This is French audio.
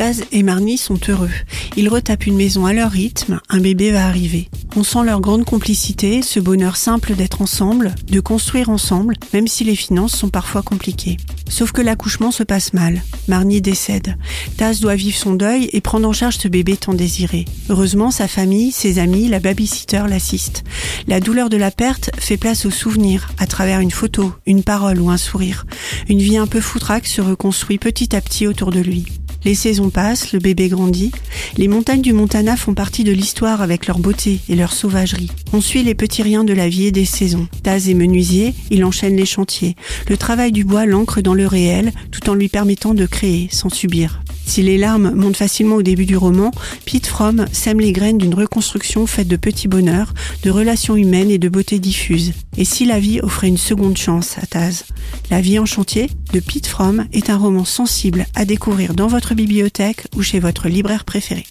Taz et Marnie sont heureux. Ils retapent une maison à leur rythme, un bébé va arriver. On sent leur grande complicité, ce bonheur simple d'être ensemble, de construire ensemble, même si les finances sont parfois compliquées. Sauf que l'accouchement se passe mal. Marnie décède. Taz doit vivre son deuil et prendre en charge ce bébé tant désiré. Heureusement, sa famille, ses amis, la babysitter l'assistent. La douleur de la perte fait place au souvenir, à travers une photo, une parole ou un sourire. Une vie un peu foutraque se reconstruit petit à petit autour de lui. Les saisons passent, le bébé grandit. Les montagnes du Montana font partie de l'histoire avec leur beauté et leur sauvagerie. On suit les petits riens de la vie et des saisons. Taz est menuisier, il enchaîne les chantiers. Le travail du bois l'ancre dans le réel, tout en lui permettant de créer sans subir. Si les larmes montent facilement au début du roman, Pete Fromm sème les graines d'une reconstruction faite de petits bonheurs, de relations humaines et de beauté diffuse. Et si la vie offrait une seconde chance à Taz? La vie en chantier de Pete Fromm est un roman sensible à découvrir dans votre bibliothèque ou chez votre libraire préféré.